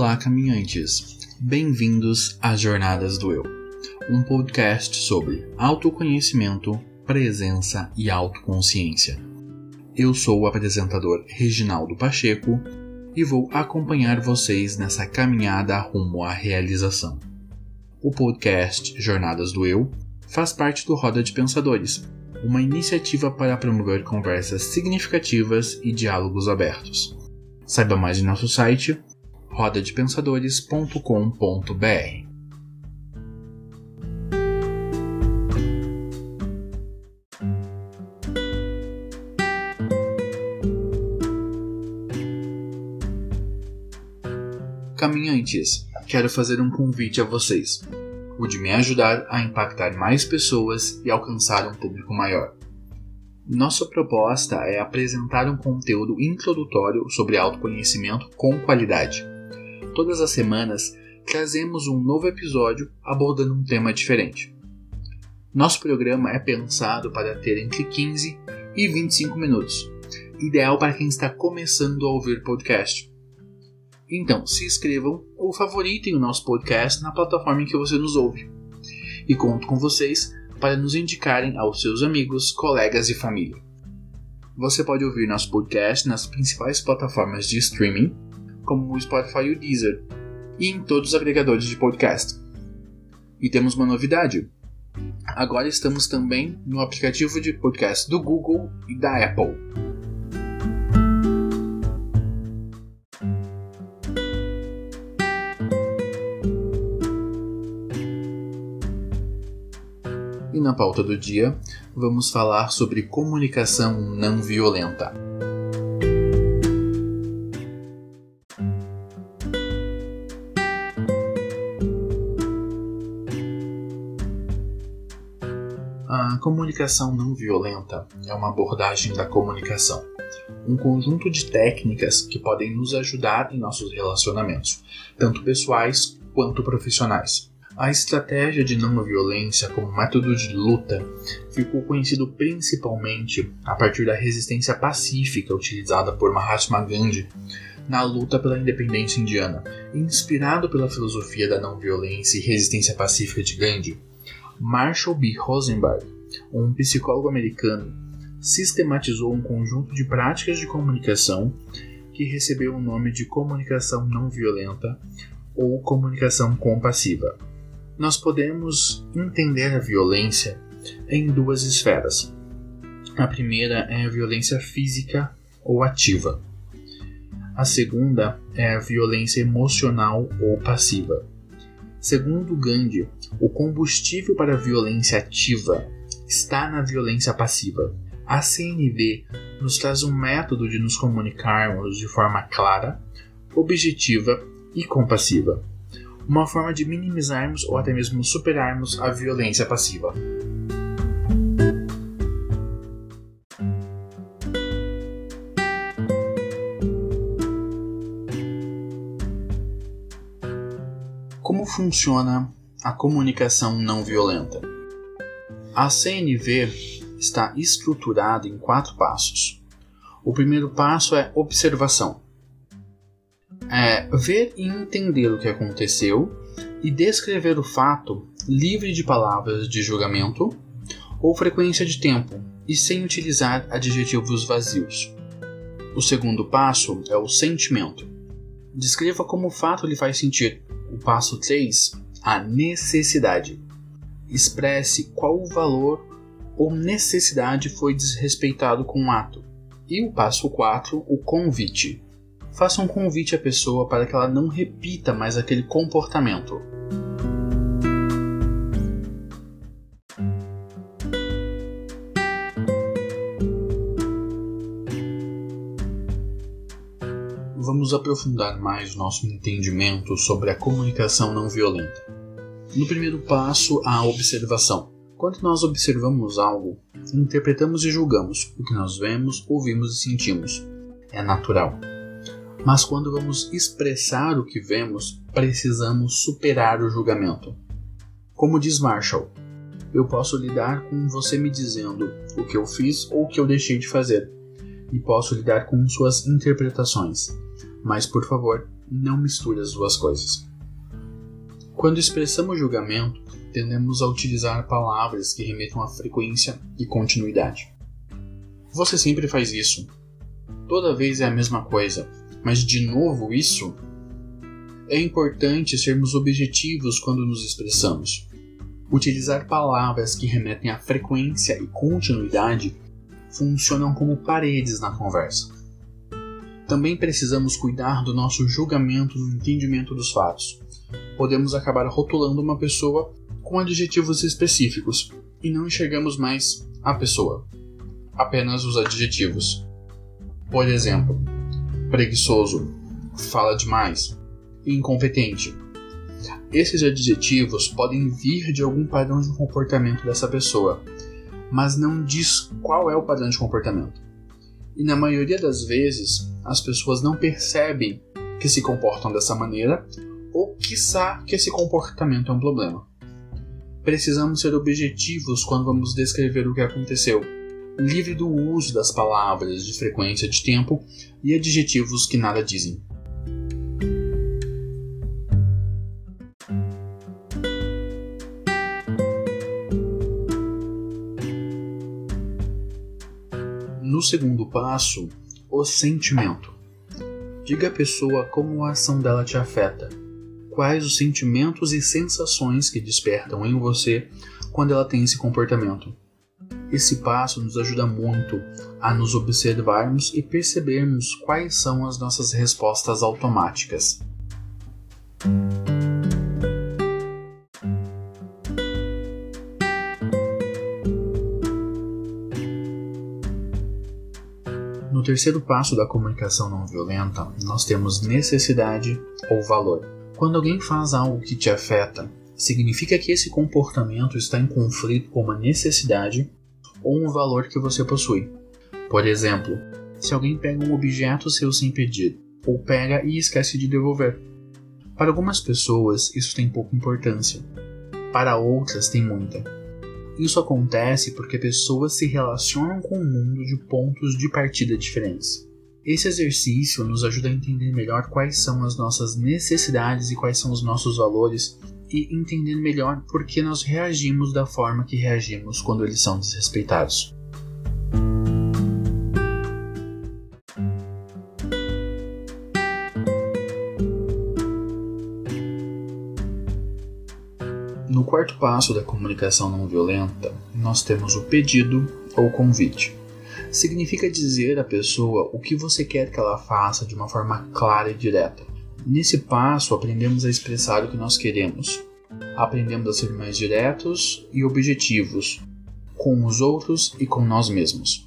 Olá, caminhantes! Bem-vindos às Jornadas do Eu, um podcast sobre autoconhecimento, presença e autoconsciência. Eu sou o apresentador Reginaldo Pacheco e vou acompanhar vocês nessa caminhada rumo à realização. O podcast Jornadas do Eu faz parte do Roda de Pensadores, uma iniciativa para promover conversas significativas e diálogos abertos. Saiba mais em nosso site rodadepensadores.com.br. Caminhantes, quero fazer um convite a vocês, o de me ajudar a impactar mais pessoas e alcançar um público maior. Nossa proposta é apresentar um conteúdo introdutório sobre autoconhecimento com qualidade. Todas as semanas trazemos um novo episódio abordando um tema diferente. Nosso programa é pensado para ter entre 15 e 25 minutos, ideal para quem está começando a ouvir podcast. Então, se inscrevam ou favoritem o nosso podcast na plataforma em que você nos ouve. E conto com vocês para nos indicarem aos seus amigos, colegas e família. Você pode ouvir nosso podcast nas principais plataformas de streaming, como o Spotify e o Deezer, e em todos os agregadores de podcast. E temos uma novidade. Agora estamos também no aplicativo de podcast do Google e da Apple. E na pauta do dia, vamos falar sobre comunicação não violenta. A comunicação não violenta é uma abordagem da comunicação, um conjunto de técnicas que podem nos ajudar em nossos relacionamentos, tanto pessoais quanto profissionais. A estratégia de não violência como método de luta ficou conhecido principalmente a partir da resistência pacífica utilizada por Mahatma Gandhi na luta pela independência indiana. Inspirado pela filosofia da não violência e resistência pacífica de Gandhi, Marshall B. Rosenberg, um psicólogo americano, sistematizou um conjunto de práticas de comunicação que recebeu o nome de comunicação não violenta ou comunicação compassiva nós podemos entender a violência em duas esferas. A primeira é a violência física ou ativa. A segunda é a violência emocional ou passiva. Segundo Gandhi, o combustível para a violência ativa está na violência passiva. A CNV nos traz um método de nos comunicarmos de forma clara, objetiva e compassiva uma forma de minimizarmos ou até mesmo superarmos a violência passiva. Como funciona a comunicação não violenta? A CNV está estruturada em quatro passos. O primeiro passo é observação é ver e entender o que aconteceu e descrever o fato livre de palavras de julgamento ou frequência de tempo e sem utilizar adjetivos vazios. O segundo passo é o sentimento. Descreva como o fato lhe faz sentir. O passo 3, a necessidade. Expresse qual o valor ou necessidade foi desrespeitado com o ato. E o passo 4, o convite faça um convite à pessoa para que ela não repita mais aquele comportamento. Vamos aprofundar mais nosso entendimento sobre a comunicação não violenta. No primeiro passo, a observação. Quando nós observamos algo, interpretamos e julgamos o que nós vemos, ouvimos e sentimos. É natural. Mas quando vamos expressar o que vemos, precisamos superar o julgamento. Como diz Marshall, eu posso lidar com você me dizendo o que eu fiz ou o que eu deixei de fazer, e posso lidar com suas interpretações. Mas, por favor, não misture as duas coisas. Quando expressamos julgamento, tendemos a utilizar palavras que remetam à frequência e continuidade. Você sempre faz isso. Toda vez é a mesma coisa, mas de novo isso? É importante sermos objetivos quando nos expressamos. Utilizar palavras que remetem à frequência e continuidade funcionam como paredes na conversa. Também precisamos cuidar do nosso julgamento no entendimento dos fatos. Podemos acabar rotulando uma pessoa com adjetivos específicos e não enxergamos mais a pessoa, apenas os adjetivos. Por exemplo, preguiçoso, fala demais, incompetente. Esses adjetivos podem vir de algum padrão de comportamento dessa pessoa, mas não diz qual é o padrão de comportamento. E na maioria das vezes, as pessoas não percebem que se comportam dessa maneira ou quiçá que esse comportamento é um problema. Precisamos ser objetivos quando vamos descrever o que aconteceu, livre do uso das palavras de frequência de tempo e adjetivos que nada dizem. No segundo passo, o sentimento. Diga à pessoa como a ação dela te afeta. Quais os sentimentos e sensações que despertam em você quando ela tem esse comportamento. Esse passo nos ajuda muito a nos observarmos e percebermos quais são as nossas respostas automáticas. No terceiro passo da comunicação não violenta, nós temos necessidade ou valor. Quando alguém faz algo que te afeta, significa que esse comportamento está em conflito com uma necessidade ou um valor que você possui. Por exemplo, se alguém pega um objeto seu sem pedir, ou pega e esquece de devolver. Para algumas pessoas, isso tem pouca importância. Para outras, tem muita. Isso acontece porque pessoas se relacionam com o mundo de pontos de partida diferentes. Esse exercício nos ajuda a entender melhor quais são as nossas necessidades e quais são os nossos valores e entender melhor por que nós reagimos da forma que reagimos quando eles são desrespeitados. No quarto passo da comunicação não violenta, nós temos o pedido ou convite. Significa dizer à pessoa o que você quer que ela faça de uma forma clara e direta. Nesse passo, aprendemos a expressar o que nós queremos. Aprendemos a ser mais diretos e objetivos com os outros e com nós mesmos.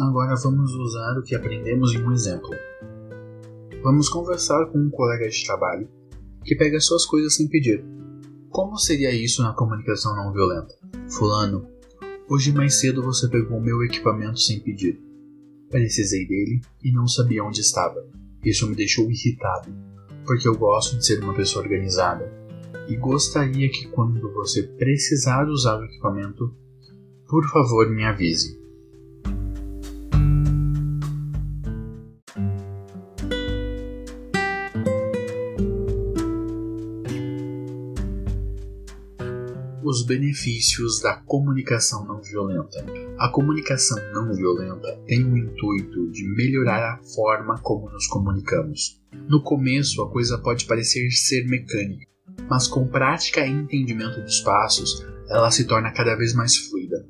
Agora vamos usar o que aprendemos em um exemplo. Vamos conversar com um colega de trabalho que pega suas coisas sem pedir. Como seria isso na comunicação não violenta? Fulano, hoje mais cedo você pegou meu equipamento sem pedir. Precisei dele e não sabia onde estava. Isso me deixou irritado, porque eu gosto de ser uma pessoa organizada e gostaria que quando você precisar usar o equipamento, por favor me avise. Os benefícios da comunicação não violenta. A comunicação não violenta tem o intuito de melhorar a forma como nos comunicamos. No começo, a coisa pode parecer ser mecânica, mas com prática e entendimento dos passos, ela se torna cada vez mais fluida.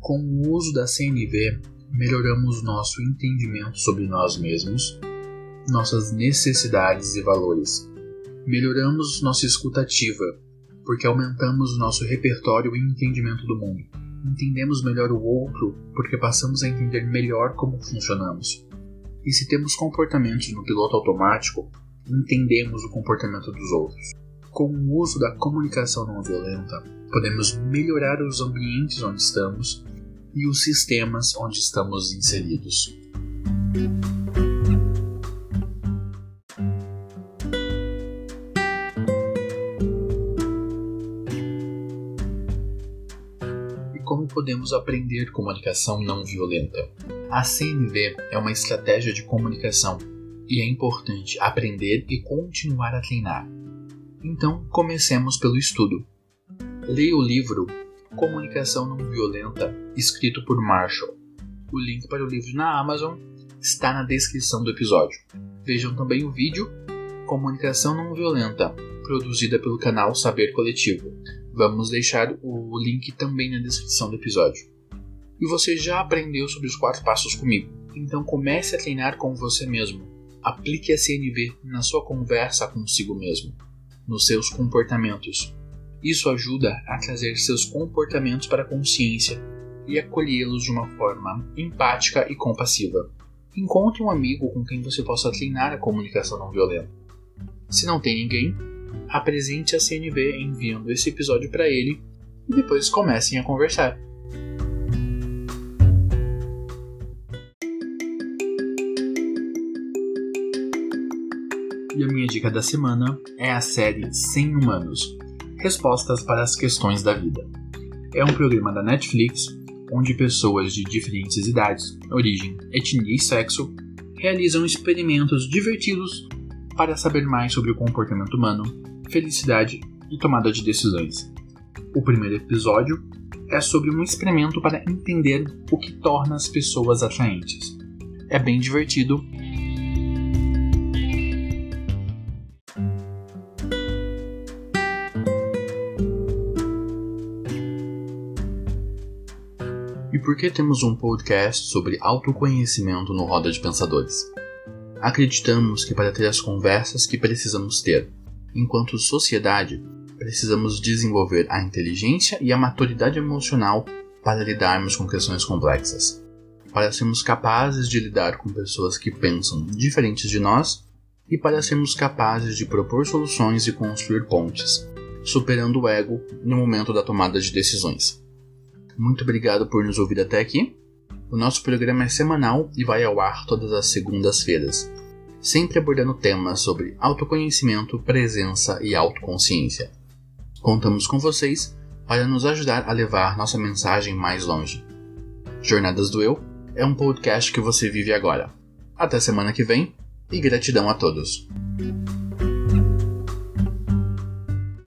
Com o uso da CNV, melhoramos nosso entendimento sobre nós mesmos, nossas necessidades e valores. Melhoramos nossa escutativa, porque aumentamos o nosso repertório e entendimento do mundo. Entendemos melhor o outro porque passamos a entender melhor como funcionamos. E se temos comportamentos no piloto automático, entendemos o comportamento dos outros. Com o uso da comunicação não violenta, podemos melhorar os ambientes onde estamos e os sistemas onde estamos inseridos. Podemos aprender comunicação não violenta? A CNV é uma estratégia de comunicação e é importante aprender e continuar a treinar. Então, comecemos pelo estudo. Leia o livro Comunicação Não Violenta, escrito por Marshall. O link para o livro na Amazon está na descrição do episódio. Vejam também o vídeo Comunicação Não Violenta, produzida pelo canal Saber Coletivo. Vamos deixar o link também na descrição do episódio. E você já aprendeu sobre os quatro passos comigo, então comece a treinar com você mesmo. Aplique a CNV na sua conversa consigo mesmo, nos seus comportamentos. Isso ajuda a trazer seus comportamentos para a consciência e acolhê-los de uma forma empática e compassiva. Encontre um amigo com quem você possa treinar a comunicação não violenta. Se não tem ninguém, apresente a CNV enviando esse episódio para ele e depois comecem a conversar. E a minha dica da semana é a série 100 Humanos Respostas para as Questões da Vida. É um programa da Netflix onde pessoas de diferentes idades, origem, etnia e sexo realizam experimentos divertidos para saber mais sobre o comportamento humano, felicidade e tomada de decisões. O primeiro episódio é sobre um experimento para entender o que torna as pessoas atraentes. É bem divertido E por que temos um podcast sobre autoconhecimento no Roda de Pensadores? Acreditamos que para ter as conversas que precisamos ter, enquanto sociedade, precisamos desenvolver a inteligência e a maturidade emocional para lidarmos com questões complexas. Para sermos capazes de lidar com pessoas que pensam diferentes de nós e para sermos capazes de propor soluções e construir pontes, superando o ego no momento da tomada de decisões. Muito obrigado por nos ouvir até aqui. O nosso programa é semanal e vai ao ar todas as segundas-feiras, sempre abordando temas sobre autoconhecimento, presença e autoconsciência. Contamos com vocês para nos ajudar a levar nossa mensagem mais longe. Jornadas do Eu é um podcast que você vive agora. Até semana que vem e gratidão a todos.